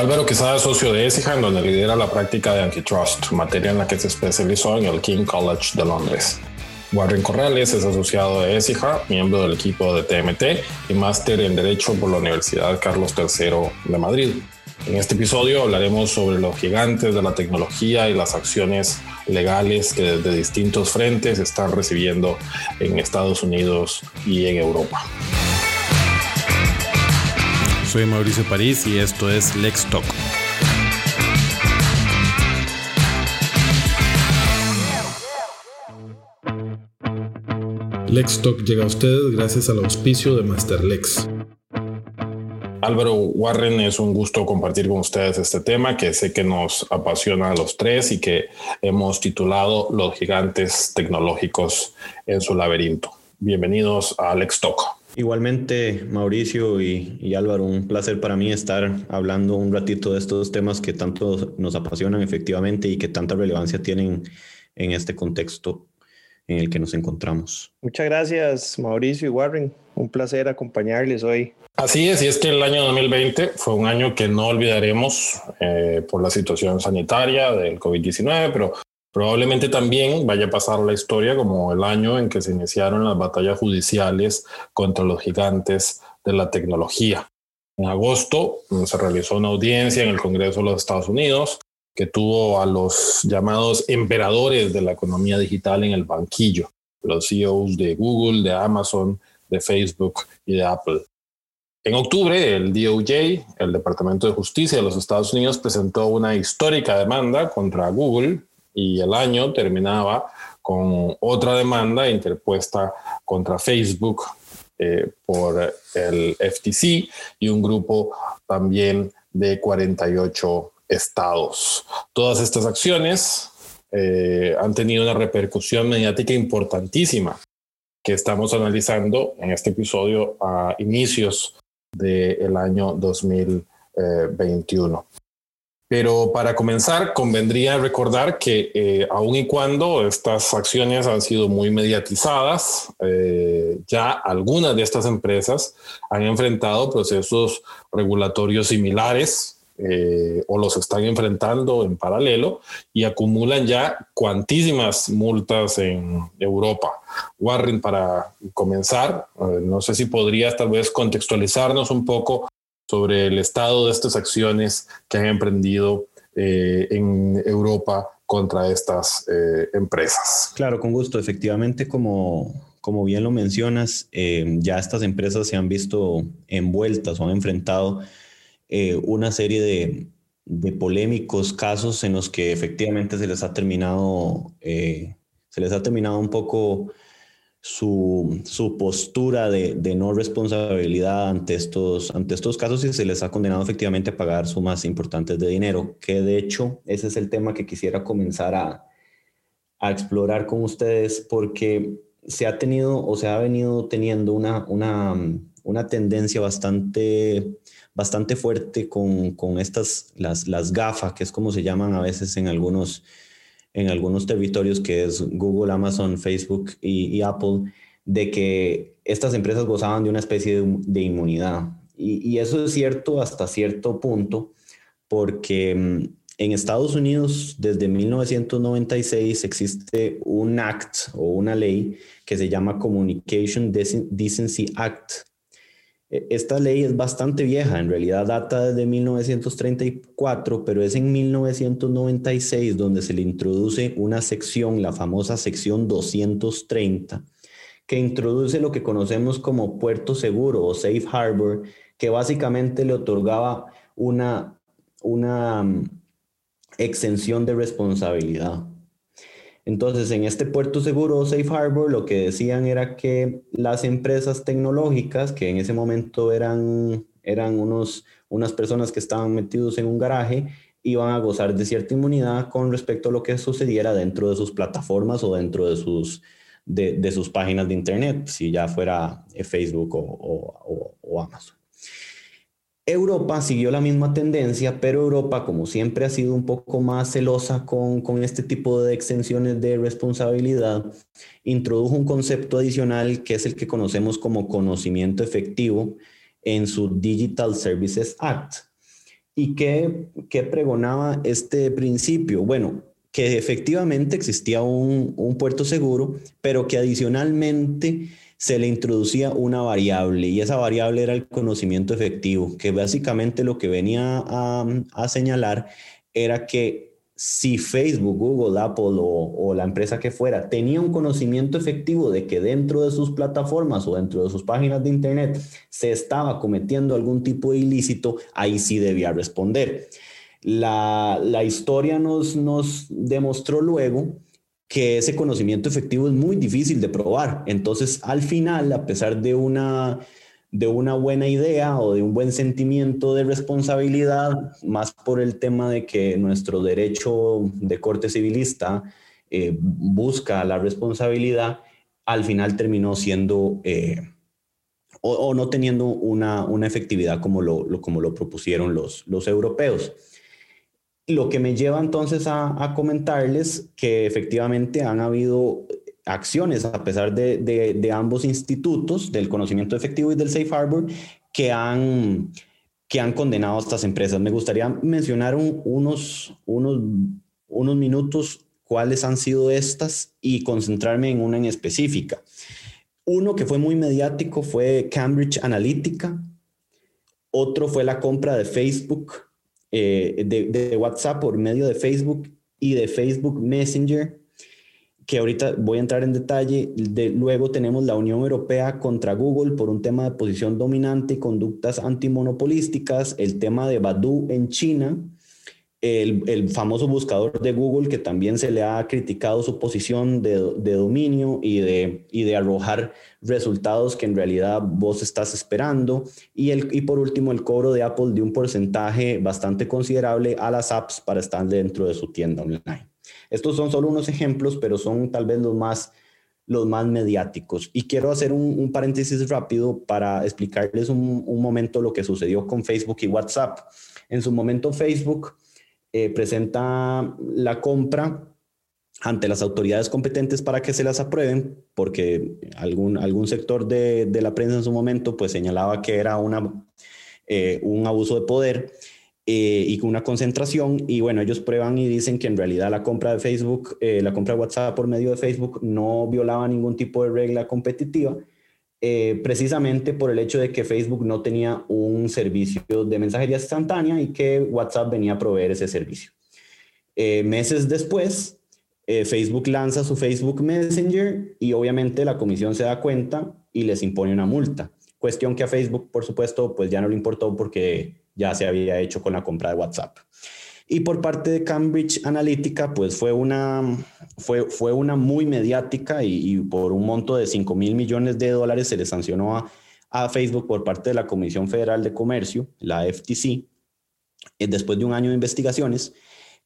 Álvaro Quesada es socio de en donde lidera la práctica de antitrust, materia en la que se especializó en el King College de Londres. Warren Corrales es asociado de ESIJA, miembro del equipo de TMT y máster en Derecho por la Universidad Carlos III de Madrid. En este episodio hablaremos sobre los gigantes de la tecnología y las acciones legales que desde distintos frentes están recibiendo en Estados Unidos y en Europa. Soy Mauricio París y esto es Lex Talk. Lex Talk llega a ustedes gracias al auspicio de Masterlex. Álvaro Warren, es un gusto compartir con ustedes este tema que sé que nos apasiona a los tres y que hemos titulado Los gigantes tecnológicos en su laberinto. Bienvenidos a Lex Talk. Igualmente, Mauricio y, y, Álvaro, un placer para mí estar hablando un ratito de estos temas que tanto nos apasionan efectivamente y que tanta relevancia tienen en este contexto en el que nos encontramos. Muchas gracias, Mauricio y Warren. Un placer acompañarles hoy. Así es, y es que el año 2020 fue un año que no olvidaremos eh, por la situación sanitaria del COVID-19, pero probablemente también vaya a pasar la historia como el año en que se iniciaron las batallas judiciales contra los gigantes de la tecnología. En agosto se realizó una audiencia en el Congreso de los Estados Unidos que tuvo a los llamados emperadores de la economía digital en el banquillo, los CEOs de Google, de Amazon, de Facebook y de Apple. En octubre, el DOJ, el Departamento de Justicia de los Estados Unidos, presentó una histórica demanda contra Google y el año terminaba con otra demanda interpuesta contra Facebook eh, por el FTC y un grupo también de 48 estados. Todas estas acciones eh, han tenido una repercusión mediática importantísima que estamos analizando en este episodio a inicios del año 2021. Pero para comenzar, convendría recordar que eh, aun y cuando estas acciones han sido muy mediatizadas, eh, ya algunas de estas empresas han enfrentado procesos regulatorios similares eh, o los están enfrentando en paralelo y acumulan ya cuantísimas multas en Europa. Warren, para comenzar, eh, no sé si podrías tal vez contextualizarnos un poco sobre el estado de estas acciones que han emprendido eh, en Europa contra estas empresas. Claro, con gusto. Efectivamente, como, como bien lo mencionas, ya estas empresas se han visto envueltas o han enfrentado eh, una serie de, de, polémicos casos en los que efectivamente se les ha terminado, eh, se les ha terminado un poco su, su postura de, de, no responsabilidad ante estos, ante estos casos y se les ha condenado efectivamente a pagar sumas importantes de dinero, que de hecho ese es el tema que quisiera comenzar a, a explorar con ustedes porque se ha tenido o se ha venido teniendo una, una, una tendencia bastante bastante fuerte con, con estas, las, las GAFA, que es como se llaman a veces en algunos, en algunos territorios, que es Google, Amazon, Facebook y, Apple, de que estas empresas gozaban de una especie de, de inmunidad. Y, eso es cierto hasta cierto punto, porque mm, en Estados Unidos, desde 1996, existe un act o una ley que se llama Communication Decency Act, esta ley es bastante vieja, en realidad data desde 1934, pero es en 1996 donde se le introduce una sección, la famosa sección 230, que introduce lo que conocemos como puerto seguro o safe harbor, que básicamente le otorgaba una, una mm, exención de responsabilidad. Entonces, en este puerto seguro Safe Harbor, lo que decían era que las empresas tecnológicas, que en ese momento eran, eran unos, unas personas que estaban metidos en un garaje, iban a gozar de cierta inmunidad con respecto a lo que sucediera dentro de sus plataformas o dentro de sus, de, sus páginas de Internet, si ya fuera Facebook o Amazon. Europa siguió la misma tendencia, pero Europa, como siempre ha sido un poco más celosa con, este tipo de extensiones de responsabilidad, introdujo un concepto adicional que es el que conocemos como conocimiento efectivo en su Digital Services Act. ¿Y qué, qué pregonaba este principio? Bueno, que efectivamente existía un, un puerto seguro, pero que adicionalmente se le introducía una variable y esa variable era el conocimiento efectivo, que básicamente lo que venía a, señalar era que si Facebook, Google, Apple o, la empresa que fuera tenía un conocimiento efectivo de que dentro de sus plataformas o dentro de sus páginas de Internet se estaba cometiendo algún tipo de ilícito, ahí sí debía responder. La, la historia nos, nos demostró luego que ese conocimiento efectivo es muy difícil de probar. Entonces, al final, a pesar de una de una buena idea o de un buen sentimiento de responsabilidad, más por el tema de que nuestro derecho de corte civilista eh, busca la responsabilidad, al final terminó siendo eh, o, no teniendo una, efectividad como lo, como lo propusieron los, los europeos. Lo que me lleva entonces a, comentarles que efectivamente han habido acciones, a pesar de, ambos institutos, del conocimiento efectivo y del Safe Harbor, que han, que han condenado a estas empresas. Me gustaría mencionar unos, unos, unos minutos cuáles han sido estas y concentrarme en una en específica. Uno que fue muy mediático fue Cambridge Analytica, otro fue la compra de Facebook, eh, de, WhatsApp por medio de Facebook y de Facebook Messenger que ahorita voy a entrar en detalle. De, luego tenemos la Unión Europea contra Google por un tema de posición dominante y conductas antimonopolísticas, el tema de Baidu en China, el, famoso buscador de Google que también se le ha criticado su posición de, dominio y de, y de arrojar resultados que en realidad vos estás esperando. Y, el, y por último, el cobro de Apple de un porcentaje bastante considerable a las apps para estar dentro de su tienda online. Estos son solo unos ejemplos, pero son tal vez los más, los más mediáticos. Y quiero hacer un, paréntesis rápido para explicarles un, momento lo que sucedió con Facebook y WhatsApp. En su momento Facebook eh, presenta la compra ante las autoridades competentes para que se las aprueben, porque algún, algún sector de, de la prensa en su momento pues señalaba que era una, eh, un abuso de poder eh, y una concentración. Y bueno, ellos prueban y dicen que en realidad la compra de Facebook, eh, la compra de WhatsApp por medio de Facebook no violaba ningún tipo de regla competitiva, eh, precisamente por el hecho de que Facebook no tenía un servicio de mensajería instantánea y que WhatsApp venía a proveer ese servicio. meses después, Facebook lanza su Facebook Messenger y obviamente la comisión se da cuenta y les impone una multa. Cuestión que a Facebook, por supuesto, pues ya no le importó porque ya se había hecho con la compra de WhatsApp. Y por parte de Cambridge Analytica, pues fue una, fue, fue una muy mediática y, por un monto de 5 mil millones de dólares se le sancionó a, a, Facebook por parte de la Comisión Federal de Comercio, la FTC, eh, después de un año de investigaciones,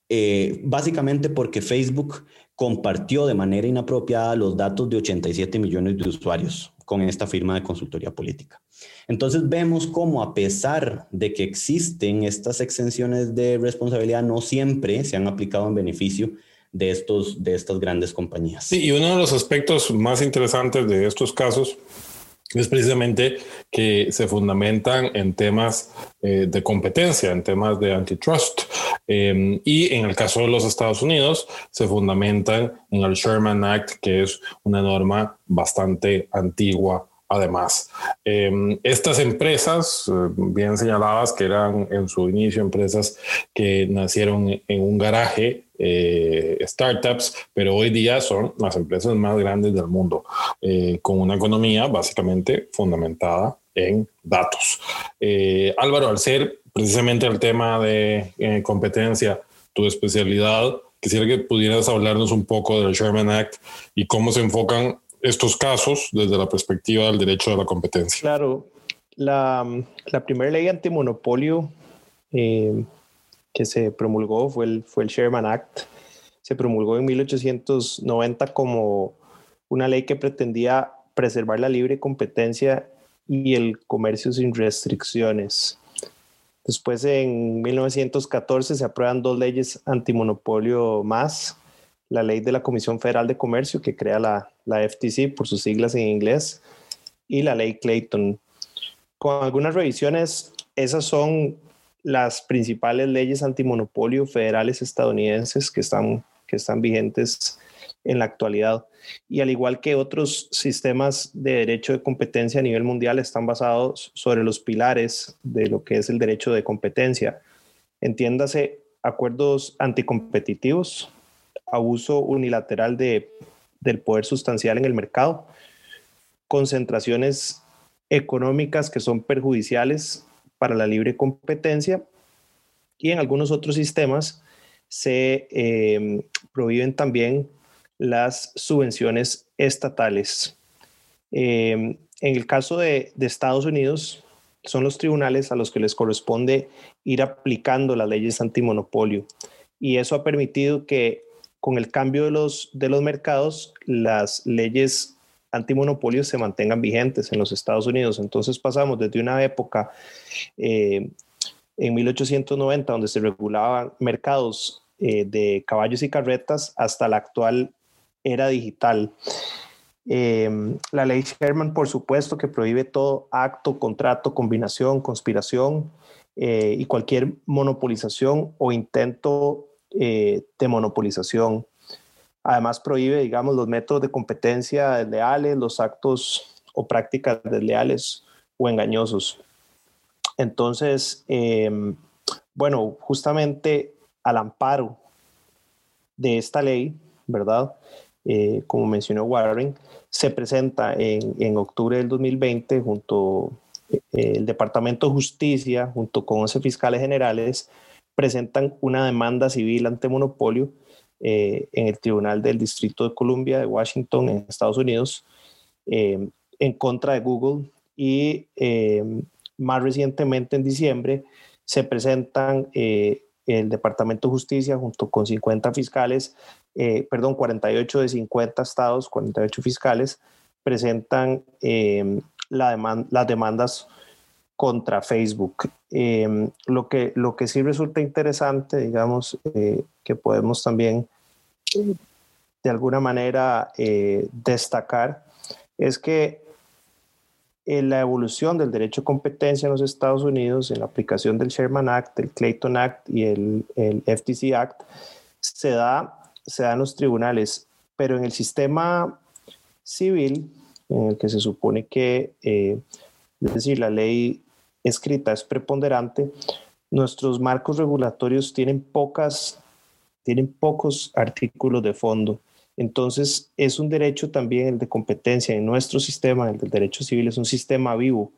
eh, básicamente porque Facebook compartió de manera inapropiada los datos de 87 millones de usuarios con esta firma de consultoría política. Entonces vemos cómo a pesar de que existen estas exenciones de responsabilidad, no siempre se han aplicado en beneficio de, estos, de estas grandes compañías. Sí, y uno de los aspectos más interesantes de estos casos es precisamente que se fundamentan en temas eh, de competencia, en temas de antitrust. Em, y en el caso de los Estados Unidos, se fundamentan en el Sherman Act, que es una norma bastante antigua además. Em, estas empresas, eh, bien señaladas, que eran en su inicio empresas que nacieron en un garaje, eh, startups, pero hoy día son las empresas más grandes del mundo, eh, con una economía básicamente fundamentada en datos. Álvaro, al ser precisamente el tema de competencia, tu especialidad, quisiera que pudieras hablarnos un poco del Sherman Act y cómo se enfocan estos casos desde la perspectiva del derecho de la competencia. Claro, la, la primera ley antimonopolio eh, que se promulgó fue el, fue el Sherman Act. Se promulgó en 1890 como una ley que pretendía preservar la libre competencia y el comercio sin restricciones. Después, en 1914, se aprueban dos leyes antimonopolio más, la ley de la Comisión Federal de Comercio que crea la, la FTC por sus siglas en inglés y la ley Clayton. Con algunas revisiones, esas son las principales leyes antimonopolio federales estadounidenses que están, que están vigentes en la actualidad. Y al igual que otros sistemas de derecho de competencia a nivel mundial, están basados sobre los pilares de lo que es el derecho de competencia. Entiéndase acuerdos anticompetitivos, abuso unilateral de, del poder sustancial en el mercado, concentraciones económicas que son perjudiciales para la libre competencia y en algunos otros sistemas se eh, prohíben también las subvenciones estatales. Eh, en el caso de, de, Estados Unidos, son los tribunales a los que les corresponde ir aplicando las leyes antimonopolio. Y eso ha permitido que con el cambio de los, de los mercados, las leyes antimonopolio se mantengan vigentes en los Estados Unidos. Entonces pasamos desde una época eh, en 1890 donde se regulaban mercados eh, de caballos y carretas hasta la actual era digital. Eh, la ley Sherman, por supuesto, que prohíbe todo acto, contrato, combinación, conspiración y cualquier monopolización o intento eh, de monopolización. Además, prohíbe, digamos, los métodos de competencia desleales, los actos o prácticas desleales o engañosos. Entonces, bueno, justamente al amparo de esta ley, ¿verdad? Eh, como mencionó Warren, se presenta en, en octubre del 2020 junto eh, el Departamento de Justicia, junto con 11 fiscales generales, presentan una demanda civil ante monopolio eh, en el Tribunal del Distrito de Columbia de Washington, en Estados Unidos, en contra de Google. Y más recientemente, en diciembre, se presentan el Departamento de Justicia junto con 50 fiscales, eh, perdón, 48 de 50 estados, 48 fiscales, presentan la las demandas contra Facebook. Em, lo, que, lo que sí resulta interesante, digamos, eh, que podemos también de alguna manera eh, destacar, es que en la evolución del derecho de competencia en los Estados Unidos, en la aplicación del Sherman Act, el Clayton Act y el, el FTC Act, se da, se da en los tribunales, pero en el sistema civil, en el que se supone que, eh, es decir, la ley escrita es preponderante, nuestros marcos regulatorios tienen pocas, tienen pocos artículos de fondo entonces, es un derecho también el de competencia en nuestro sistema, el del derecho civil, es un sistema vivo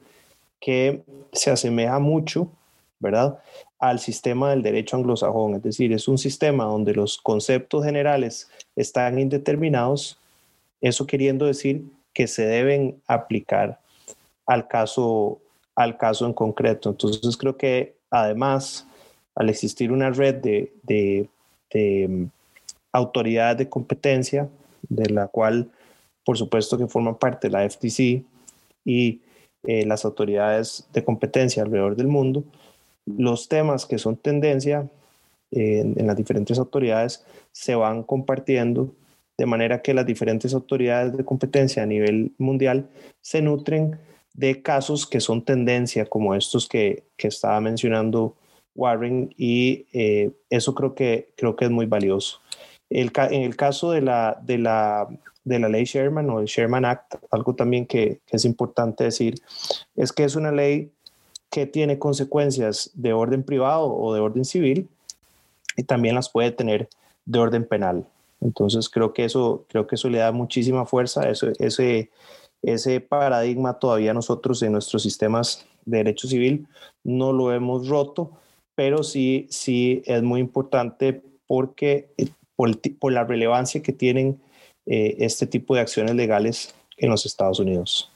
que se asemeja mucho, ¿verdad?, al sistema del derecho anglosajón. Es decir, es un sistema donde los conceptos generales están indeterminados, eso queriendo decir que se deben aplicar al caso, al caso en concreto. Entonces, creo que además, al existir una red de, de autoridades de competencia, de la cual por supuesto que forman parte de la FTC y eh, las autoridades de competencia alrededor del mundo, los temas que son tendencia en las diferentes autoridades se van compartiendo de manera que las diferentes autoridades de competencia a nivel mundial se nutren de casos que son tendencia, como estos que, que estaba mencionando Warren, y eh, eso creo que, creo que es muy valioso en el caso de la, de, la, de la ley Sherman o el Sherman Act, algo también que, que es importante decir, es que es una ley que tiene consecuencias de orden privado o de orden civil y también las puede tener de orden penal. Entonces creo que eso, creo que eso le da muchísima fuerza, eso, ese, ese paradigma todavía nosotros en nuestros sistemas de derecho civil no lo hemos roto, pero sí, sí es muy importante porque por, la relevancia que tienen eh, este tipo de acciones legales en los Estados Unidos.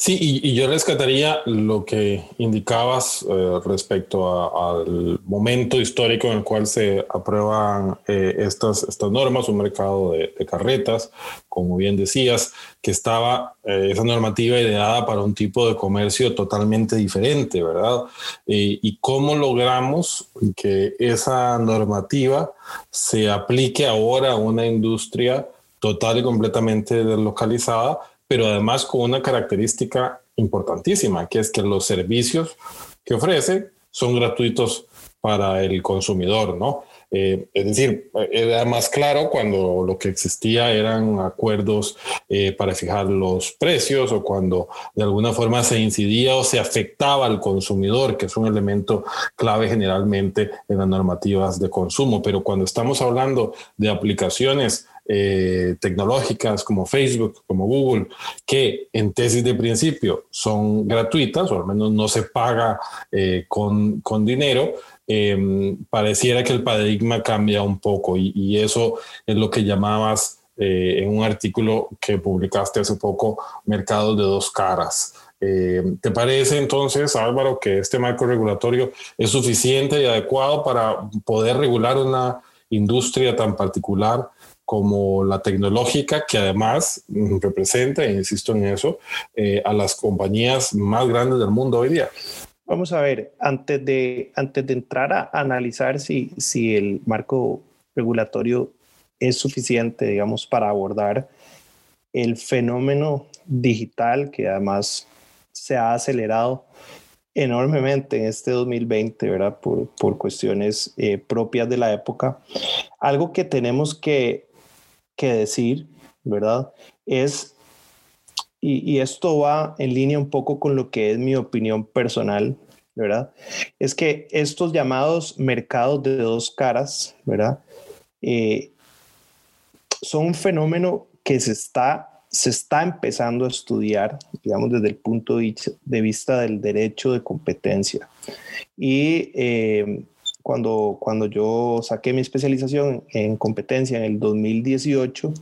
Sí, y, yo rescataría lo que indicabas eh, respecto al momento histórico en el cual se aprueban eh, estas, estas normas, un mercado de, carretas, como bien decías, que estaba esa normativa ideada para un tipo de comercio totalmente diferente, ¿verdad? y cómo logramos que esa normativa se aplique ahora a una industria total y completamente deslocalizada pero además con una característica importantísima, que es que los servicios que ofrece son gratuitos para el consumidor, ¿no? Eh, es decir, era más claro cuando lo que existía eran acuerdos eh, para fijar los precios o cuando de alguna forma se incidía o se afectaba al consumidor, que es un elemento clave generalmente en las normativas de consumo. Pero cuando estamos hablando de aplicaciones eh, tecnológicas como Facebook, como Google, que en tesis de principio son gratuitas o al menos no se paga con, con dinero, Em, pareciera que el paradigma cambia un poco y, eso es lo que llamabas eh, en un artículo que publicaste hace poco, mercados de dos caras. Em, ¿Te parece entonces, Álvaro, que este marco regulatorio es suficiente y adecuado para poder regular una industria tan particular como la tecnológica, que además representa, e insisto en eso, eh, a las compañías más grandes del mundo hoy día? Vamos a ver, antes de, antes de entrar a analizar si, si el marco regulatorio es suficiente, digamos, para abordar el fenómeno digital que además se ha acelerado enormemente en este 2020, ¿verdad? Por, por cuestiones eh, propias de la época. Algo que tenemos que, que decir, ¿verdad? Es y, esto va en línea un poco con lo que es mi opinión personal, ¿verdad? Es que estos llamados mercados de dos caras, ¿verdad? Eh, son un fenómeno que se está, se está empezando a estudiar, digamos, desde el punto de vista del derecho de competencia. Y eh, cuando, cuando yo saqué mi especialización en competencia en el 2018,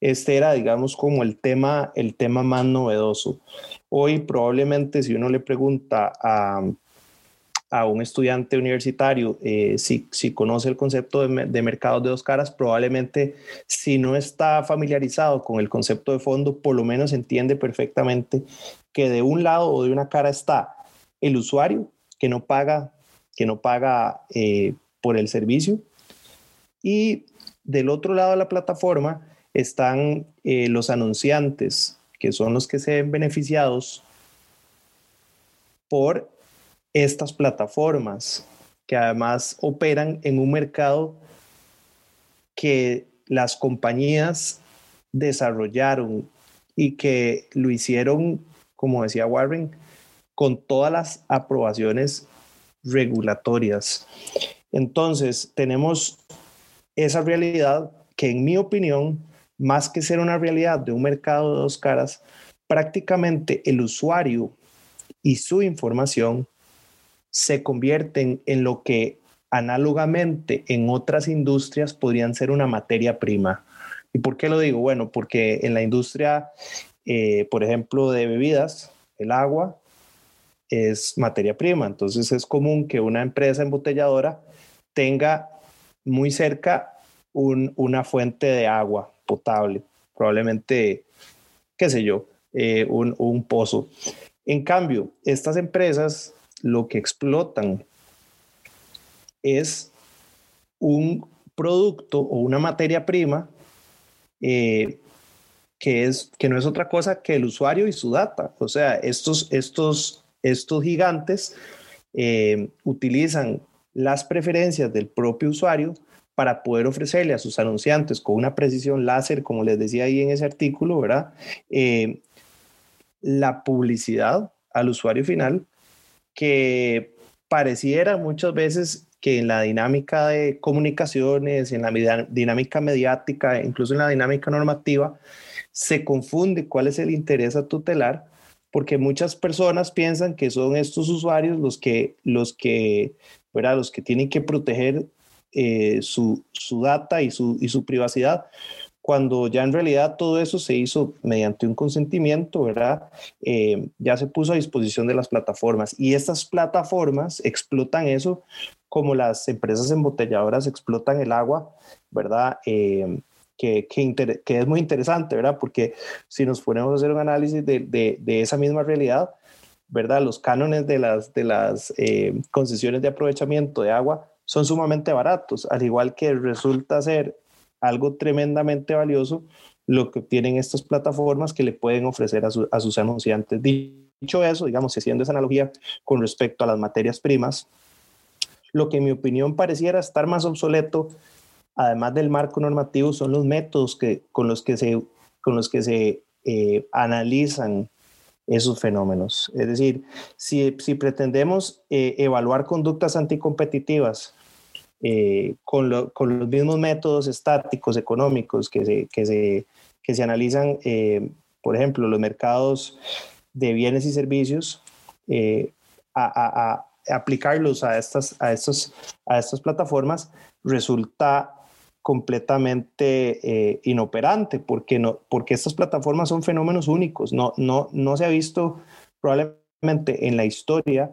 este era, digamos, como el tema, el tema más novedoso. Hoy probablemente si uno le pregunta a, a un estudiante universitario eh, si, si, conoce el concepto de, de mercados de dos caras, probablemente si no está familiarizado con el concepto de fondo, por lo menos entiende perfectamente que de un lado o de una cara está el usuario que no paga, que no paga eh, por el servicio. Y del otro lado de la plataforma están eh, los anunciantes, que son los que se ven beneficiados por estas plataformas, que además operan en un mercado que las compañías desarrollaron y que lo hicieron, como decía Warren, con todas las aprobaciones regulatorias. Entonces, tenemos esa realidad que en mi opinión más que ser una realidad de un mercado de dos caras, prácticamente el usuario y su información se convierten en lo que análogamente en otras industrias podrían ser una materia prima. ¿Y por qué lo digo? Bueno, porque en la industria, eh, por ejemplo, de bebidas, el agua es materia prima. Entonces es común que una empresa embotelladora tenga muy cerca una fuente de agua potable, probablemente, qué sé yo, eh, un, un pozo. En cambio, estas empresas lo que explotan es un producto o una materia prima eh, que, es, que no es otra cosa que el usuario y su data. O sea, estos, estos, estos gigantes eh, utilizan las preferencias del propio usuario para poder ofrecerle a sus anunciantes con una precisión láser, como les decía ahí en ese artículo, ¿verdad? Eh, la publicidad al usuario final que pareciera muchas veces que en la dinámica de comunicaciones, en la dinámica mediática, incluso en la dinámica normativa, se confunde cuál es el interés a tutelar, porque muchas personas piensan que son estos usuarios los que, los que, ¿verdad? los que tienen que proteger eh, su, su, data y su, y su privacidad, cuando ya en realidad todo eso se hizo mediante un consentimiento, ¿verdad? Eh, ya se puso a disposición de las plataformas y estas plataformas explotan eso como las empresas embotelladoras explotan el agua, ¿verdad? Eh, que, es muy interesante, ¿verdad? Porque si nos ponemos a hacer un análisis de, de, esa misma realidad, ¿verdad? Los cánones de las, de las concesiones de aprovechamiento de agua son sumamente baratos, al igual que resulta ser algo tremendamente valioso lo que tienen estas plataformas que le pueden ofrecer a, sus anunciantes. Dicho eso, digamos, haciendo esa analogía con respecto a las materias primas, Lo que en mi opinión pareciera estar más obsoleto, además del marco normativo, son los métodos que, con los que se, con los que se eh, analizan esos fenómenos. Es decir, si, si pretendemos eh, evaluar conductas anticompetitivas eh, con, con, los mismos métodos estáticos económicos que se, que se, que se analizan, por ejemplo, los mercados de bienes y servicios, a, a, aplicarlos a estas, a, estos, a estas plataformas resulta completamente eh, inoperante porque, no, porque estas plataformas son fenómenos únicos. No, no, no se ha visto probablemente en la historia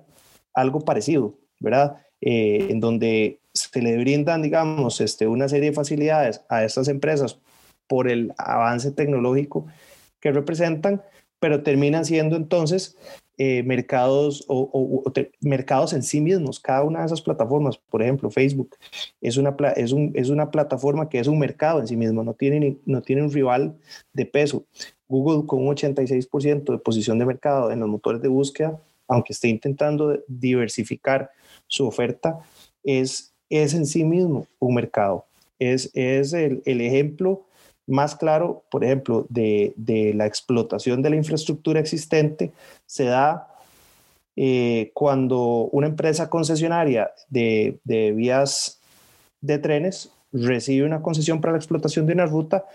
algo parecido, ¿verdad? Eh, en donde se le brindan, digamos, este, una serie de facilidades a estas empresas por el avance tecnológico que representan, pero terminan siendo entonces eh, mercados o, mercados en sí mismos. Cada una de esas plataformas, por ejemplo, Facebook, es una, es, un, es una plataforma que es un mercado en sí mismo, no tiene, no tiene un rival de peso. Google con un 86% de posición de mercado en los motores de búsqueda, aunque esté intentando diversificar su oferta, es, es en sí mismo un mercado. Es, es el, el ejemplo más claro, por ejemplo, de, la explotación de la infraestructura existente se da eh, cuando una empresa concesionaria de, vías de trenes recibe una concesión para la explotación de una ruta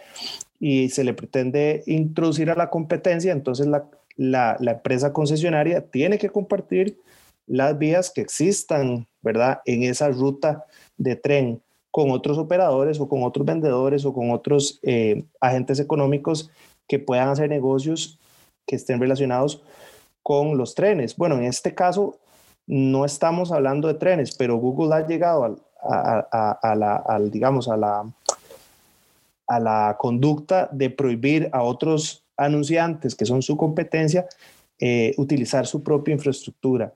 y se le pretende introducir a la competencia, entonces la, la empresa concesionaria tiene que compartir las vías que existan, ¿verdad? En esa ruta de tren con otros operadores o con otros vendedores o con otros eh, agentes económicos que puedan hacer negocios que estén relacionados con los trenes. Bueno, en este caso no estamos hablando de trenes, pero Google ha llegado a, la, digamos, a la, a la conducta de prohibir a otros anunciantes que son su competencia eh, utilizar su propia infraestructura.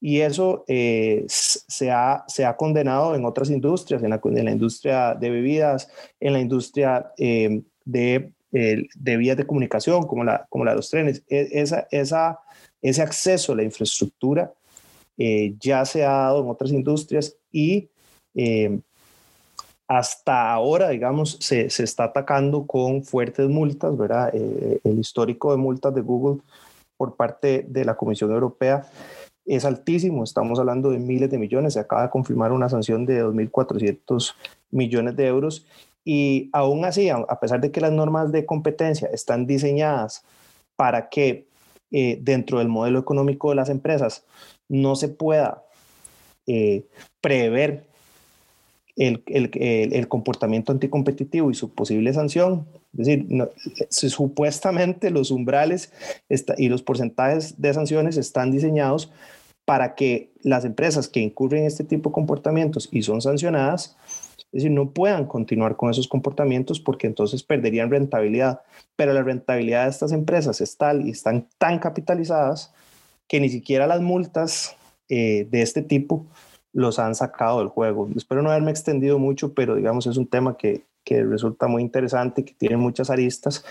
Y eso eh, se, ha, se ha condenado en otras industrias, en la, industria de bebidas, en la industria eh, de, de, vías de comunicación, como la, como la de los trenes. E, esa, ese acceso a la infraestructura ya se ha dado en otras industrias y hasta ahora, digamos, se, se, está atacando con fuertes multas, ¿verdad? el histórico de multas de Google por parte de la Comisión Europea es altísimo, estamos hablando de miles de millones, se acaba de confirmar una sanción de 2.400 millones de euros y aún así, a pesar de que las normas de competencia están diseñadas para que eh, dentro del modelo económico de las empresas no se pueda eh, prever el, el, el, comportamiento anticompetitivo y su posible sanción. Es decir, supuestamente los umbrales y los porcentajes de sanciones están diseñados para que las empresas que incurren en este tipo de comportamientos y son sancionadas, es decir, no puedan continuar con esos comportamientos porque entonces perderían rentabilidad. Pero la rentabilidad de estas empresas es tal y están tan capitalizadas que ni siquiera las multas eh, de este tipo los han sacado del juego. Espero no haberme extendido mucho, pero digamos es un tema que, que resulta muy interesante, que tiene muchas aristas.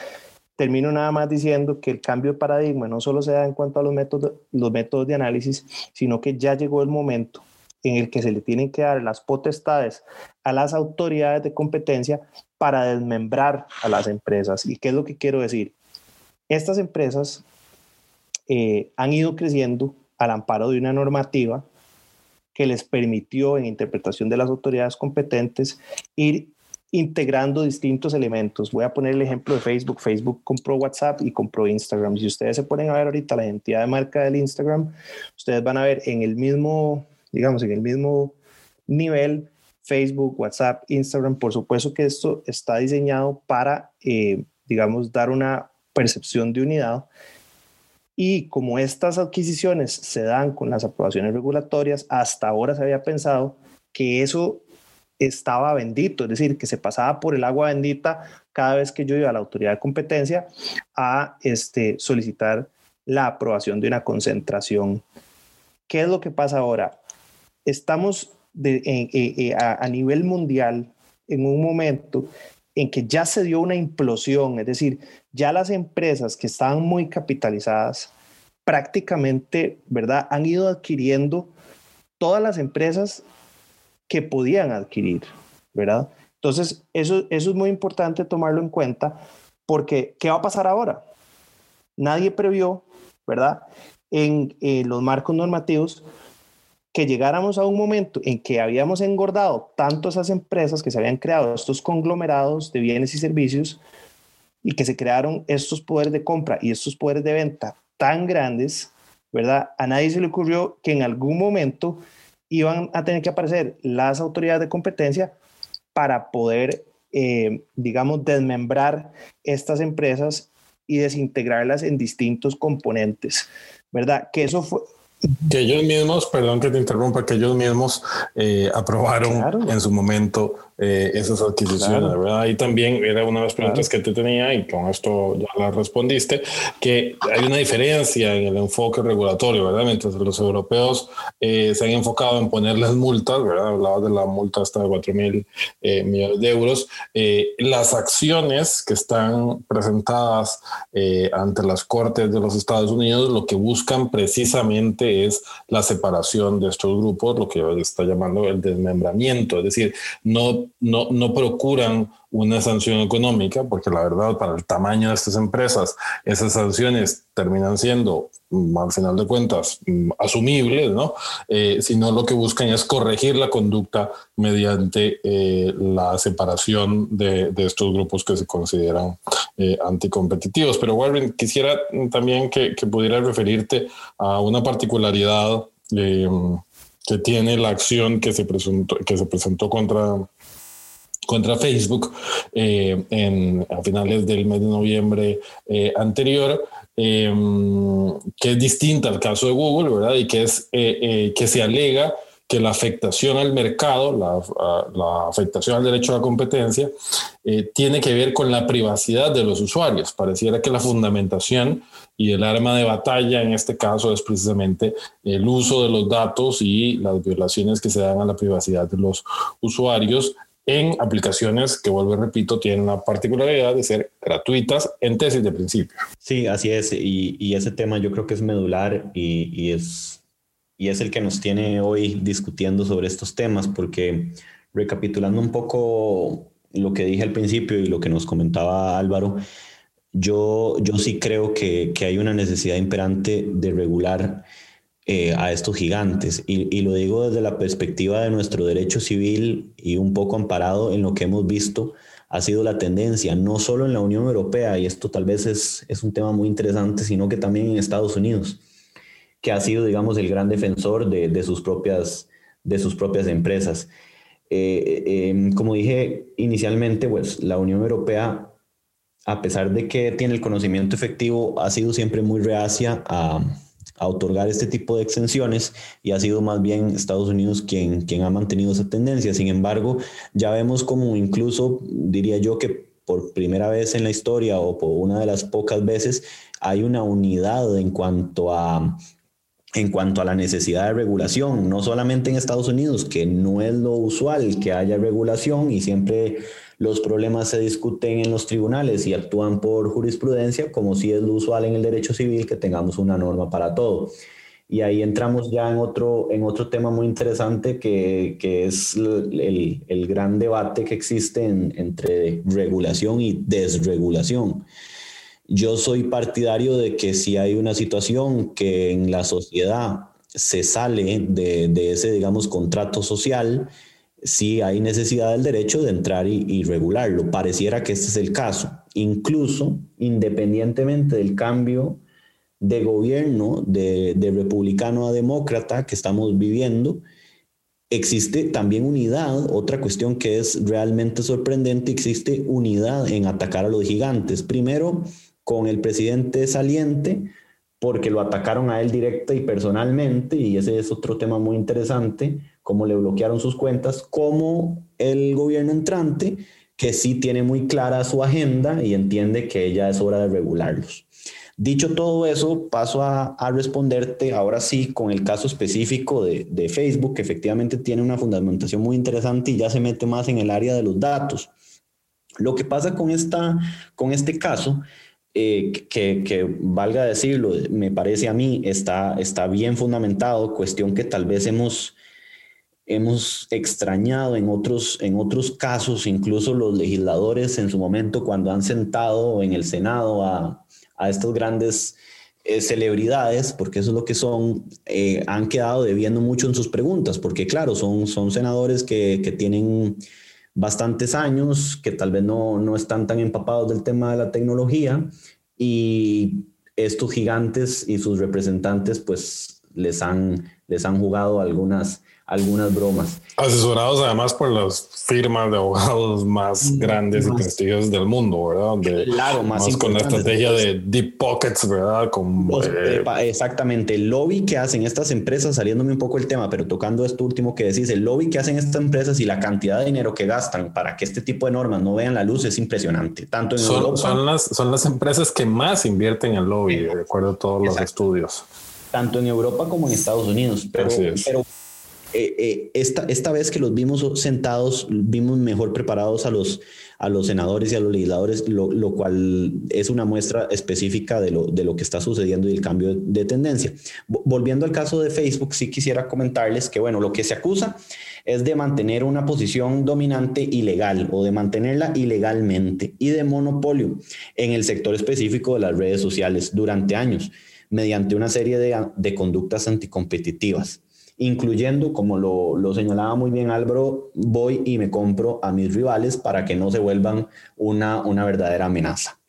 Termino nada más diciendo que el cambio de paradigma no solo se da en cuanto a los métodos, los métodos de análisis, sino que ya llegó el momento en el que se le tienen que dar las potestades a las autoridades de competencia para desmembrar a las empresas. ¿Y qué es lo que quiero decir? Estas empresas eh, han ido creciendo al amparo de una normativa que les permitió, en interpretación de las autoridades competentes, ir integrando distintos elementos. Voy a poner el ejemplo de Facebook. Facebook compró WhatsApp y compró Instagram. Si ustedes se ponen a ver ahorita la identidad de marca del Instagram, ustedes van a ver en el mismo, digamos, en el mismo nivel Facebook, WhatsApp, Instagram. Por supuesto que esto está diseñado para, eh, digamos, dar una percepción de unidad y como estas adquisiciones se dan con las aprobaciones regulatorias, hasta ahora se había pensado que eso estaba bendito, es decir, que se pasaba por el agua bendita cada vez que yo iba a la autoridad de competencia a este, solicitar la aprobación de una concentración. ¿Qué es lo que pasa ahora? Estamos a nivel mundial en un momento en que ya se dio una implosión, es decir, ya las empresas que estaban muy capitalizadas prácticamente, ¿verdad? Han ido adquiriendo todas las empresas que podían adquirir, ¿verdad? Entonces, eso, eso es muy importante tomarlo en cuenta porque ¿qué va a pasar ahora? Nadie previó, ¿verdad? En, en los marcos normativos que llegáramos a un momento en que habíamos engordado tanto esas empresas que se habían creado, estos conglomerados de bienes y servicios, y que se crearon estos poderes de compra y estos poderes de venta tan grandes, ¿verdad? A nadie se le ocurrió que en algún momento iban a tener que aparecer las autoridades de competencia para poder, eh, digamos, desmembrar estas empresas y desintegrarlas en distintos componentes, ¿verdad? Que eso fue, que ellos mismos, perdón que te interrumpa, que ellos mismos eh, aprobaron en su momento eh, esas adquisiciones, ¿verdad? Ahí también era una de las preguntas que te tenía y con esto ya la respondiste, que hay una diferencia en el enfoque regulatorio, ¿verdad? Mientras los europeos eh, se han enfocado en poner las multas, ¿verdad? Hablaba de la multa hasta de 4 mil eh, millones de euros. las acciones que están presentadas ante las cortes de los Estados Unidos lo que buscan precisamente es la separación de estos grupos, lo que está llamando el desmembramiento, es decir, no no, no procuran una sanción económica, porque la verdad, para el tamaño de estas empresas, esas sanciones terminan siendo, mm, al final de cuentas, mm, asumibles, ¿no? Eh, sino lo que buscan es corregir la conducta mediante eh, la separación de, estos grupos que se consideran eh, anticompetitivos. Pero, Warren, quisiera también que, que pudieras referirte a una particularidad que tiene la acción que se presentó, que se presentó contra contra Facebook eh, en, a finales del mes de noviembre eh, anterior, em, que es distinta al caso de Google, ¿verdad? Y que, es, eh, que se alega que la afectación al mercado, la, la afectación al derecho a la competencia, tiene que ver con la privacidad de los usuarios. Pareciera que la fundamentación y el arma de batalla en este caso es precisamente el uso de los datos y las violaciones que se dan a la privacidad de los usuarios en aplicaciones que, vuelvo y repito, tienen la particularidad de ser gratuitas en tesis de principio. Sí, así es. Y, y ese tema yo creo que es medular y, y, es, y es el que nos tiene hoy discutiendo sobre estos temas, porque recapitulando un poco lo que dije al principio y lo que nos comentaba Álvaro, yo, yo sí creo que, que hay una necesidad imperante de regular eh, a estos gigantes. Y, lo digo desde la perspectiva de nuestro derecho civil y un poco amparado en lo que hemos visto ha sido la tendencia, no solo en la Unión Europea, y esto tal vez es, es un tema muy interesante, sino que también en Estados Unidos, que ha sido, digamos, el gran defensor de, de sus, propias, de sus propias empresas. Eh, em, como dije inicialmente, pues la Unión Europea, a pesar de que tiene el conocimiento efectivo, ha sido siempre muy reacia a, a otorgar este tipo de exenciones y ha sido más bien Estados Unidos quien, quien ha mantenido esa tendencia. Sin embargo, ya vemos como incluso, diría yo, que por primera vez en la historia o por una de las pocas veces hay una unidad en cuanto a en cuanto a la necesidad de regulación, no solamente en Estados Unidos, que no es lo usual que haya regulación y siempre los problemas se discuten en los tribunales y actúan por jurisprudencia, como si es lo usual en el derecho civil que tengamos una norma para todo. Y ahí entramos ya en otro, en otro tema muy interesante que, que es el, el, gran debate que existe entre regulación y desregulación. Yo soy partidario de que si hay una situación que en la sociedad se sale de, ese, digamos, contrato social, si hay necesidad del derecho de entrar y, regularlo. Pareciera que este es el caso. Incluso, independientemente del cambio de gobierno de, republicano a demócrata que estamos viviendo, existe también unidad, otra cuestión que es realmente sorprendente, existe unidad en atacar a los gigantes. Primero, con el presidente saliente, porque lo atacaron a él directa y personalmente, y ese es otro tema muy interesante cómo le bloquearon sus cuentas, como el gobierno entrante, que sí tiene muy clara su agenda y entiende que ya es hora de regularlos. Dicho todo eso, paso a, responderte ahora sí con el caso específico de, Facebook, que efectivamente tiene una fundamentación muy interesante y ya se mete más en el área de los datos. Lo que pasa con, esta, con este caso, eh, que, que, valga decirlo, me parece a mí, está, está bien fundamentado, cuestión que tal vez hemos hemos extrañado en otros, en otros casos, incluso los legisladores en su momento cuando han sentado en el Senado a, a estas grandes eh, celebridades, porque eso es lo que son, eh, han quedado debiendo mucho en sus preguntas, porque claro, son, son senadores que, que tienen bastantes años, que tal vez no, no están tan empapados del tema de la tecnología y estos gigantes y sus representantes pues les han, les han jugado algunas, algunas bromas. Asesorados además por las firmas de abogados más mm, grandes y prestigiosas del mundo, ¿verdad? claro, más, con la estrategia de deep pockets, ¿verdad? Con, eh, exactamente, el lobby que hacen estas empresas, saliéndome un poco el tema, pero tocando esto último que decís, el lobby que hacen estas empresas y la cantidad de dinero que gastan para que este tipo de normas no vean la luz es impresionante. Tanto en son, Europa, son las son las empresas que más invierten en lobby, de acuerdo a todos los estudios. Tanto en Europa como en Estados Unidos, pero, pero eh, eh, esta, esta vez que los vimos sentados, vimos mejor preparados a los, a los senadores y a los legisladores, lo, lo cual es una muestra específica de lo, de lo, que está sucediendo y el cambio de, tendencia. volviendo al caso de Facebook, sí quisiera comentarles que, bueno, lo que se acusa es de mantener una posición dominante ilegal o de mantenerla ilegalmente y de monopolio en el sector específico de las redes sociales durante años mediante una serie de, de conductas anticompetitivas incluyendo, como lo, señalaba muy bien Álvaro, voy y me compro a mis rivales para que no se vuelvan una, una verdadera amenaza.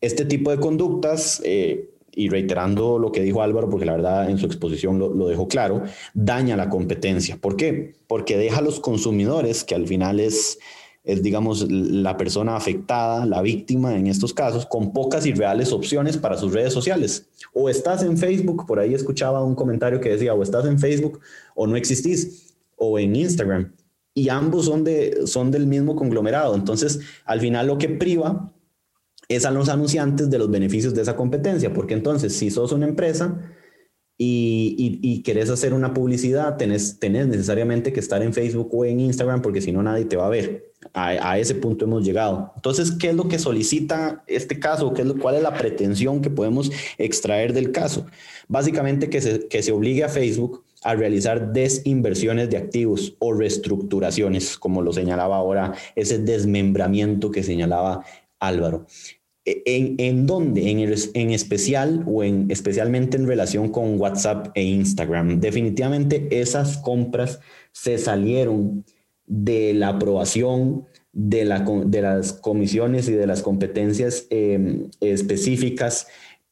Este tipo de conductas, eh, y reiterando lo que dijo Álvaro, porque la verdad en su exposición lo, lo, dejó claro, daña la competencia. ¿Por qué? Porque deja a los consumidores, que al final es es, digamos, la persona afectada, la víctima en estos casos, con pocas y reales opciones para sus redes sociales. O estás en Facebook, por ahí escuchaba un comentario que decía, o estás en Facebook o no existís, o en Instagram. Y ambos son, de, son del mismo conglomerado. Entonces, al final lo que priva es a los anunciantes de los beneficios de esa competencia, porque entonces si sos una empresa, y, y, querés hacer una publicidad, tenés, tenés, necesariamente que estar en Facebook o en Instagram porque si no nadie te va a ver. A, ese punto hemos llegado. Entonces, ¿qué es lo que solicita este caso? ¿Qué es lo, ¿Cuál es la pretensión que podemos extraer del caso? Básicamente que se, que se obligue a Facebook a realizar desinversiones de activos o reestructuraciones, como lo señalaba ahora, ese desmembramiento que señalaba Álvaro. ¿En, en dónde? En, en, especial o en, especialmente en relación con WhatsApp e Instagram. Definitivamente esas compras se salieron de la aprobación de, la, de las comisiones y de las competencias em, específicas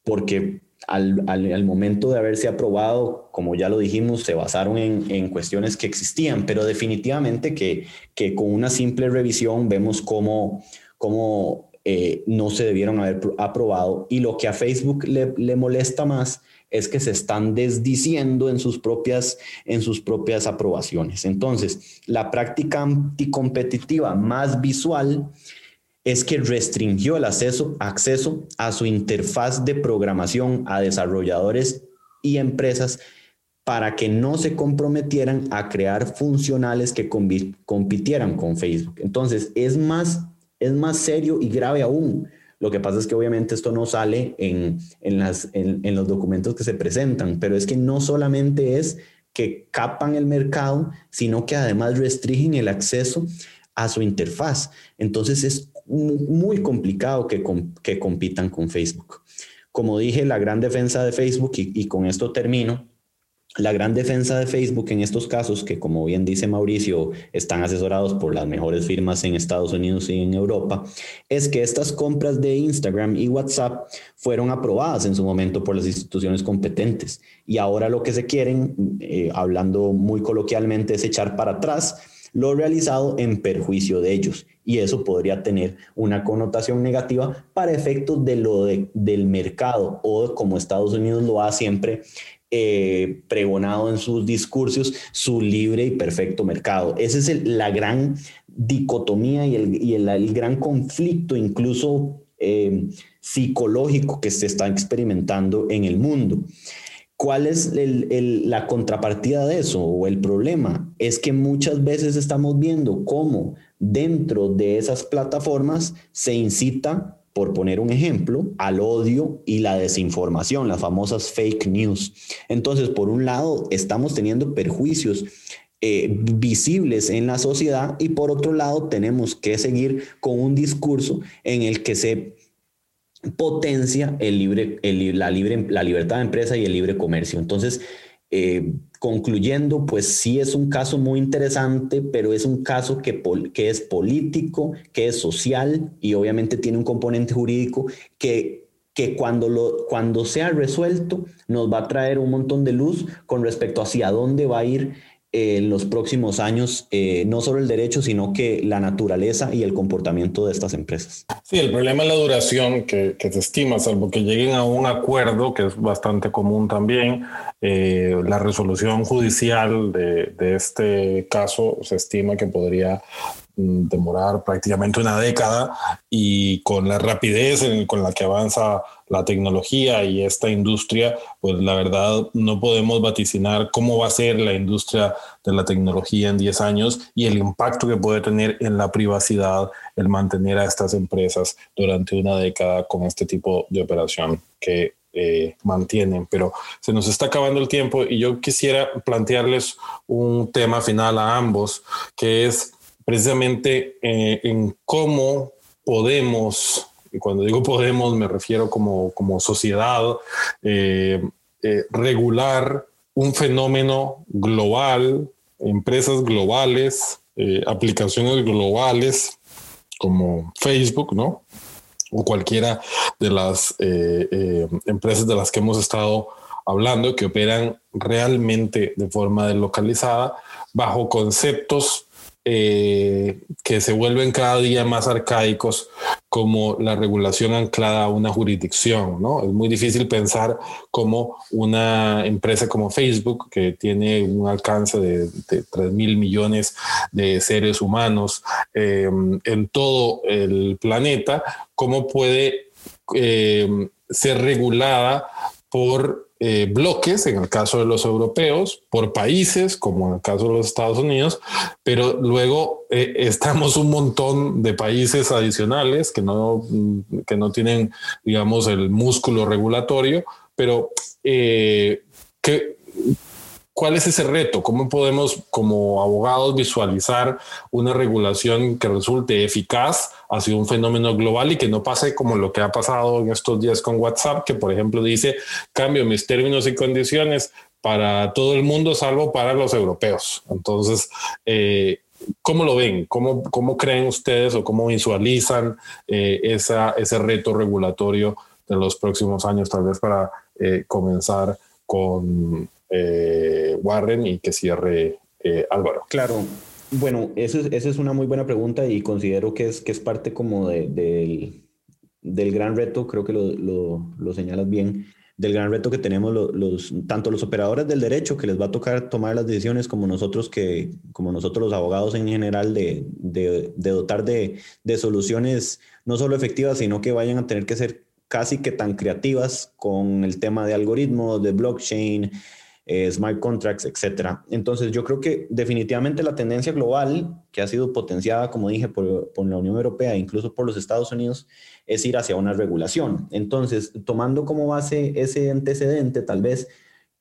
porque al, al, momento de haberse aprobado, como ya lo dijimos, se basaron en, en cuestiones que existían, pero definitivamente que, que, con una simple revisión vemos cómo, cómo eh, no se debieron haber aprobado. Y lo que a Facebook le, le, molesta más es que se están desdiciendo en sus propias, en sus propias aprobaciones. Entonces, la práctica anticompetitiva más visual es que restringió el acceso, acceso a su interfaz de programación a desarrolladores y empresas para que no se comprometieran a crear funcionales que compitieran con Facebook. Entonces, es más es más serio y grave aún. Lo que pasa es que obviamente esto no sale en, en, los documentos que se presentan, pero es que no solamente es que capan el mercado, sino que además restringen el acceso a su interfaz. Entonces es muy complicado que compitan con Facebook. Como dije, la gran defensa de Facebook, y con esto termino, la gran defensa de Facebook en estos casos, que como bien dice Mauricio, están asesorados por las mejores firmas en Estados Unidos y en Europa, es que estas compras de Instagram y WhatsApp fueron aprobadas en su momento por las instituciones competentes. Y ahora lo que se quieren, eh, hablando muy coloquialmente, es echar para atrás lo realizado en perjuicio de ellos. Y eso podría tener una connotación negativa para efectos de lo del mercado o como Estados Unidos lo ha siempre eh, pregonado en sus discursos su libre y perfecto mercado. Esa es la gran dicotomía y el, gran conflicto incluso eh, psicológico que se está experimentando en el mundo. ¿Cuál es la contrapartida de eso o el problema? Es que muchas veces estamos viendo cómo dentro de esas plataformas se incita por poner un ejemplo, al odio y la desinformación, las famosas fake news. Entonces, por un lado, estamos teniendo perjuicios eh, visibles en la sociedad y por otro lado tenemos que seguir con un discurso en el que se potencia el libre, la, libre, la libertad de empresa y el libre comercio. Entonces, eh, concluyendo, pues sí es un caso muy interesante, pero es un caso que, que es político, que es social y obviamente tiene un componente jurídico que que cuando, lo, cuando sea resuelto nos va a traer un montón de luz con respecto hacia dónde va a ir en los próximos años, eh, no solo el derecho, sino que la naturaleza y el comportamiento de estas empresas. Sí, el problema es la duración que, se estima, salvo que lleguen a un acuerdo, que es bastante común también. Eh, la resolución judicial de, de, este caso se estima que podría mm, demorar prácticamente una década y con la rapidez con la que avanza la tecnología y esta industria, pues la verdad no podemos vaticinar cómo va a ser la industria de la tecnología en 10 años y el impacto que puede tener en la privacidad el mantener a estas empresas durante una década con este tipo de operación que eh, mantienen, pero se nos está acabando el tiempo y yo quisiera plantearles un tema final a ambos, que es precisamente eh, en cómo podemos y cuando digo podemos me refiero como, como sociedad, eh, eh, regular un fenómeno global, empresas globales, eh, aplicaciones globales como Facebook, ¿no? O cualquiera de las empresas de las que hemos estado hablando que operan realmente de forma deslocalizada bajo conceptos eh, que se vuelven cada día más arcaicos como la regulación anclada a una jurisdicción, ¿no? Es muy difícil pensar como una empresa como Facebook, que tiene un alcance de, 3 mil millones de seres humanos eh, en todo el planeta, cómo puede eh, ser regulada por eh, bloques, en el caso de los europeos, por países, como en el caso de los Estados Unidos, pero luego eh, estamos un montón de países adicionales que no, que no tienen, digamos, el músculo regulatorio, pero eh, que ¿Cuál es ese reto? ¿Cómo podemos como abogados visualizar una regulación que resulte eficaz hacia un fenómeno global y que no pase como lo que ha pasado en estos días con WhatsApp, que por ejemplo dice cambio mis términos y condiciones para todo el mundo salvo para los europeos? Entonces, eh, ¿Cómo lo ven? ¿Cómo, ¿Cómo, creen ustedes o cómo visualizan eh, esa, ese reto regulatorio de los próximos años, tal vez para eh, comenzar con eh, Warren y que cierre eh, Álvaro. Claro, bueno, esa es, una muy buena pregunta y considero que es, que es parte como del, gran reto, creo que lo, señalas bien, del gran reto que tenemos los, tanto los operadores del derecho que les va a tocar tomar las decisiones como nosotros que como nosotros los abogados en general de, dotar de, de, soluciones no solo efectivas sino que vayan a tener que ser casi que tan creativas con el tema de algoritmos de blockchain eh, smart contracts, etcétera. Entonces, yo creo que definitivamente la tendencia global, que ha sido potenciada, como dije, por, la Unión Europea, incluso por los Estados Unidos, es ir hacia una regulación. Entonces, tomando como base ese antecedente, tal vez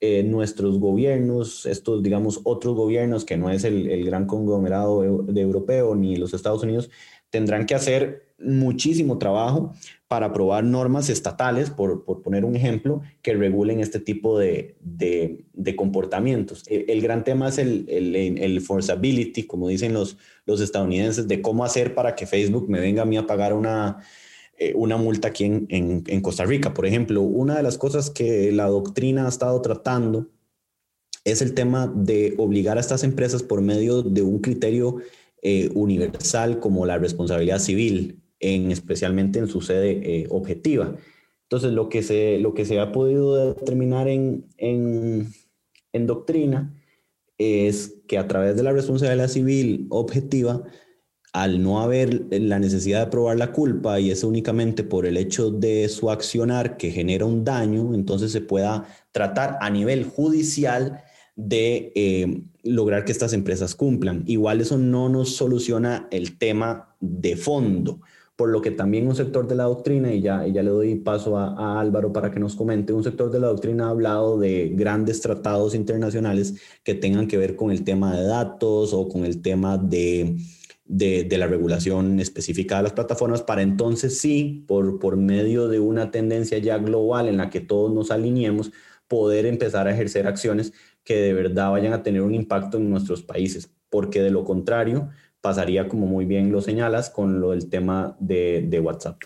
eh, nuestros gobiernos, estos, digamos, otros gobiernos, que no es el, el gran conglomerado de europeo ni los Estados Unidos, tendrán que hacer muchísimo trabajo para aprobar normas estatales, por, poner un ejemplo, que regulen este tipo de, comportamientos. El, gran tema es el, el, forceability, como dicen los, los estadounidenses, de cómo hacer para que Facebook me venga a mí a pagar una, eh, una multa aquí en, en, Costa Rica. Por ejemplo, una de las cosas que la doctrina ha estado tratando es el tema de obligar a estas empresas por medio de un criterio eh, universal como la responsabilidad civil en, especialmente en su sede eh, objetiva. Entonces, lo que, se, lo que se ha podido determinar en, en, en doctrina es que a través de la responsabilidad civil objetiva, al no haber la necesidad de probar la culpa y es únicamente por el hecho de su accionar que genera un daño, entonces se pueda tratar a nivel judicial de eh, lograr que estas empresas cumplan. Igual eso no nos soluciona el tema de fondo, por lo que también un sector de la doctrina, y ya, ya le doy paso a, Álvaro para que nos comente, un sector de la doctrina ha hablado de grandes tratados internacionales que tengan que ver con el tema de datos o con el tema de, de, la regulación específica de las plataformas, para entonces sí, por, por medio de una tendencia ya global en la que todos nos alineemos, poder empezar a ejercer acciones que de verdad vayan a tener un impacto en nuestros países, porque de lo contrario, pasaría, como muy bien lo señalas, con lo del tema de, de WhatsApp.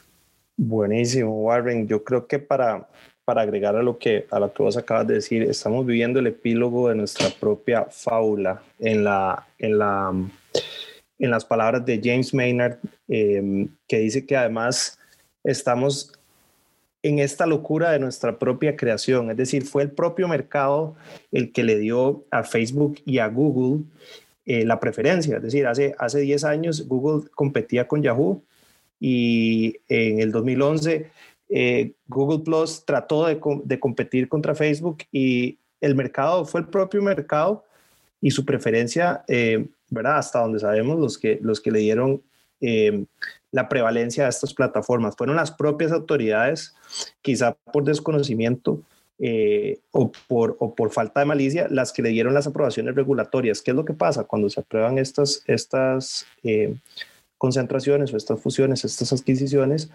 Buenísimo, Warren. Yo creo que para, para agregar a lo, que, a lo que vos acabas de decir, estamos viviendo el epílogo de nuestra propia fábula en, la, en, la, en las palabras de James Maynard, em, que dice que además estamos en esta locura de nuestra propia creación. Es decir, fue el propio mercado el que le dio a Facebook y a Google eh, la preferencia. Es decir, hace, hace 10 años Google competía con Yahoo y en el 2011 eh, Google Plus trató de, de, competir contra Facebook y el mercado fue el propio mercado y su preferencia, eh, ¿verdad? Hasta donde sabemos, los que, los que le dieron la prevalencia a estas plataformas fueron las propias autoridades, quizá por desconocimiento, eh, o, por, o por falta de malicia las que le dieron las aprobaciones regulatorias. ¿Qué es lo que pasa cuando se aprueban estas, estas eh, concentraciones o estas fusiones, estas adquisiciones?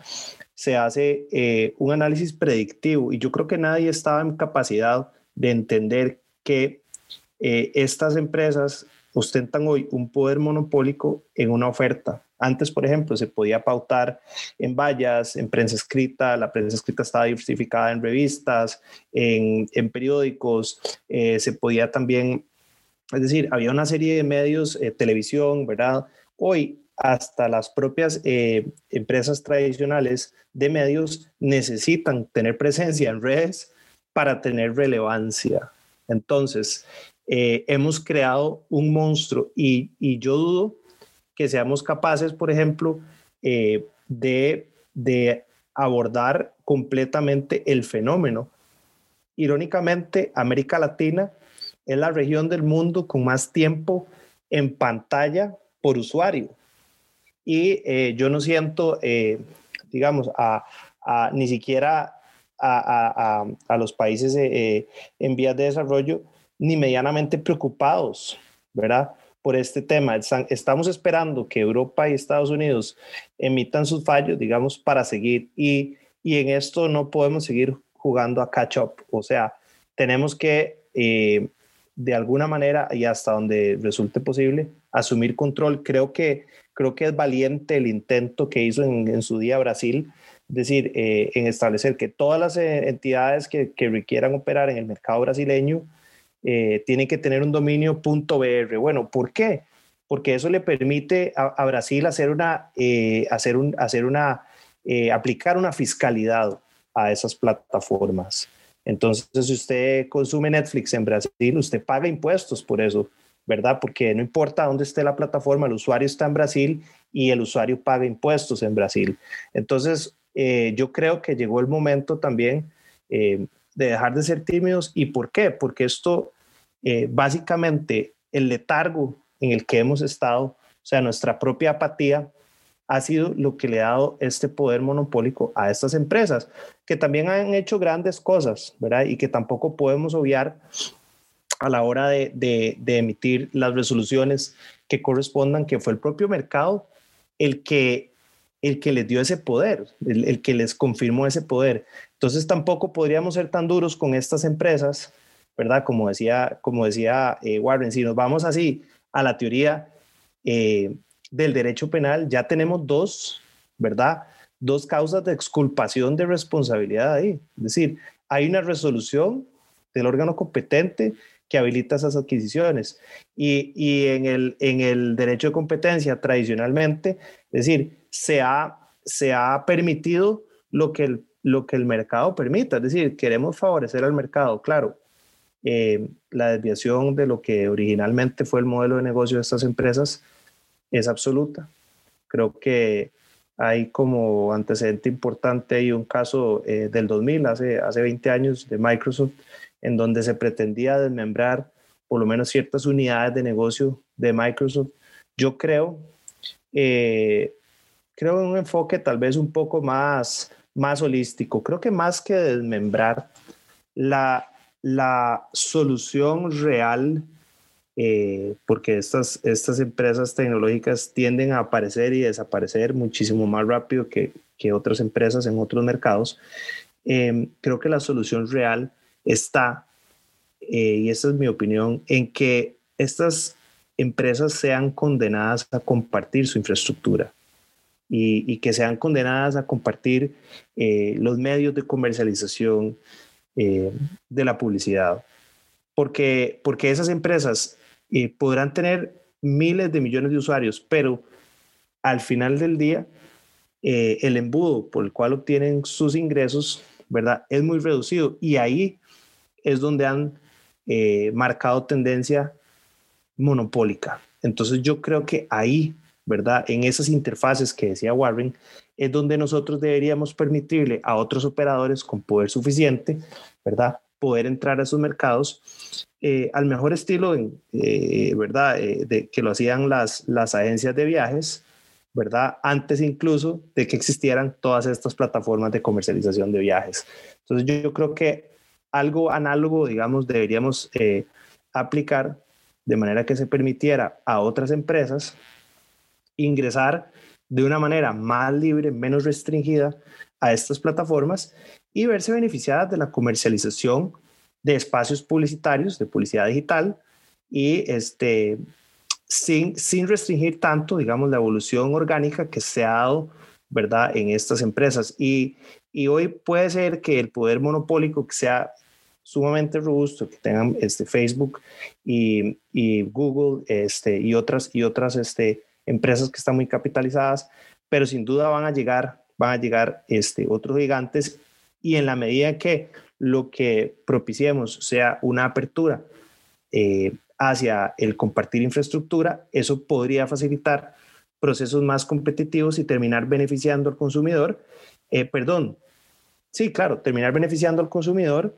Se hace eh, un análisis predictivo y yo creo que nadie estaba en capacidad de entender que estas empresas ostentan hoy un poder monopólico en una oferta antes, por ejemplo, se podía pautar en vallas, en prensa escrita, la prensa escrita estaba diversificada en revistas, en, periódicos, eh, se podía también, es decir, había una serie de medios, eh, televisión, ¿verdad? Hoy hasta las propias eh, empresas tradicionales de medios necesitan tener presencia en redes para tener relevancia. Entonces, hemos creado un monstruo y, y yo dudo que seamos capaces, por ejemplo, eh, de, de abordar completamente el fenómeno. Irónicamente, América Latina es la región del mundo con más tiempo en pantalla por usuario. Y eh, yo no siento, eh, digamos, ni siquiera a, a los países en vías de desarrollo ni medianamente preocupados, ¿verdad? Por este tema. Estamos esperando que Europa y Estados Unidos emitan sus fallos, digamos, para seguir. Y, y en esto no podemos seguir jugando a catch up. O sea, tenemos que, eh, de alguna manera, y hasta donde resulte posible, asumir control. Creo que, creo que es valiente el intento que hizo en, su día Brasil. Es decir, eh, en establecer que todas las eh, entidades que, que requieran operar en el mercado brasileño eh, tiene que tener un dominio .br. Bueno, ¿por qué? Porque eso le permite a, Brasil hacer una, eh, hacer un, hacer una, eh, aplicar una fiscalidad a esas plataformas. Entonces, si usted consume Netflix en Brasil, usted paga impuestos por eso, ¿verdad? Porque no importa dónde esté la plataforma, el usuario está en Brasil y el usuario paga impuestos en Brasil. Entonces, yo creo que llegó el momento también de dejar de ser tímidos. ¿Y por qué? Porque esto, eh, básicamente, el letargo en el que hemos estado, o sea, nuestra propia apatía, ha sido lo que le ha dado este poder monopólico a estas empresas, que también han hecho grandes cosas, ¿verdad? Y que tampoco podemos obviar a la hora de, de, emitir las resoluciones que correspondan, que fue el propio mercado el que, el que les dio ese poder, el, que les confirmó ese poder. Entonces tampoco podríamos ser tan duros con estas empresas, ¿verdad? Como decía, como decía eh, Warren, si nos vamos así a la teoría eh, del derecho penal, ya tenemos dos, ¿verdad? Dos causas de exculpación de responsabilidad ahí. Es decir, hay una resolución del órgano competente que habilita esas adquisiciones. Y, y en, el, en el derecho de competencia tradicionalmente, es decir, se ha, se ha permitido lo que el lo que el mercado permita. Es decir, queremos favorecer al mercado, claro. Eh, la desviación de lo que originalmente fue el modelo de negocio de estas empresas es absoluta. Creo que hay como antecedente importante y un caso eh, del 2000, hace, hace 20 años, de Microsoft, en donde se pretendía desmembrar por lo menos ciertas unidades de negocio de Microsoft. Yo creo eh, creo un enfoque tal vez un poco más, más holístico. Creo que más que desmembrar la, la solución real, eh, porque estas, estas empresas tecnológicas tienden a aparecer y desaparecer muchísimo más rápido que, que otras empresas en otros mercados. Eh, creo que la solución real está, eh, y esa es mi opinión, en que estas empresas sean condenadas a compartir su infraestructura y, que sean condenadas a compartir eh, los medios de comercialización eh, de la publicidad. Porque, porque esas empresas eh, podrán tener miles de millones de usuarios, pero al final del día, el embudo por el cual obtienen sus ingresos, ¿verdad? Es muy reducido y ahí es donde han marcado tendencia monopólica. Entonces yo creo que ahí ¿verdad? En esas interfaces que decía Warren, es donde nosotros deberíamos permitirle a otros operadores con poder suficiente, ¿verdad? Poder entrar a esos mercados eh, al mejor estilo, eh, ¿verdad? Eh, de, que lo hacían las, las agencias de viajes, ¿verdad? Antes incluso de que existieran todas estas plataformas de comercialización de viajes. Entonces yo, yo creo que algo análogo, digamos, deberíamos aplicar de manera que se permitiera a otras empresas ingresar de una manera más libre, menos restringida a estas plataformas y verse beneficiadas de la comercialización de espacios publicitarios, de publicidad digital y este, sin, sin restringir tanto, digamos, la evolución orgánica que se ha dado, ¿verdad?, en estas empresas. Y, y hoy puede ser que el poder monopólico que sea sumamente robusto, que tengan este, Facebook y, y Google este, y otras, y otras este, empresas que están muy capitalizadas, pero sin duda van a llegar, van a llegar este, otros gigantes y en la medida que lo que propiciemos sea una apertura eh, hacia el compartir infraestructura, eso podría facilitar procesos más competitivos y terminar beneficiando al consumidor. Eh, perdón, sí, claro, terminar beneficiando al consumidor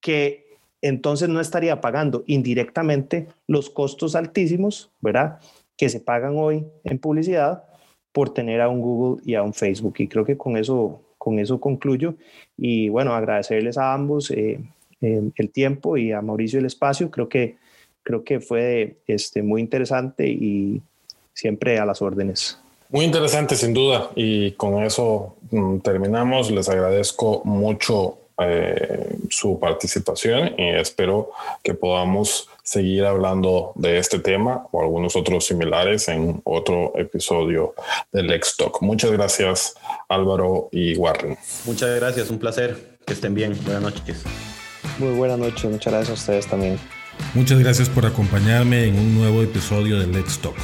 que entonces no estaría pagando indirectamente los costos altísimos, ¿verdad? Que se pagan hoy en publicidad por tener a un Google y a un Facebook. Y creo que con eso, con eso concluyo. Y bueno, agradecerles a ambos eh, eh, el tiempo y a Mauricio el espacio. Creo que, creo que fue este, muy interesante y siempre a las órdenes. Muy interesante, sin duda. Y con eso mm, terminamos. Les agradezco mucho eh, su participación y espero que podamos seguir hablando de este tema o algunos otros similares en otro episodio del Lex Talk. Muchas gracias Álvaro y Warren. Muchas gracias, un placer. Que estén bien. Buenas noches. Muy buenas noches, muchas gracias a ustedes también. Muchas gracias por acompañarme en un nuevo episodio de Let's Talk.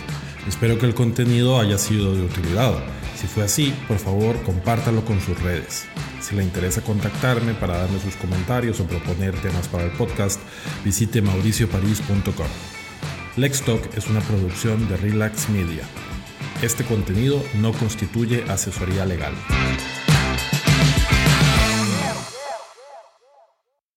Espero que el contenido haya sido de utilidad. Si fue así, por favor, compártalo con sus redes. Si le interesa contactarme para darme sus comentarios o proponer temas para el podcast, visite mauricioparis.com. Lex Talk es una producción de Relax Media. Este contenido no constituye asesoría legal.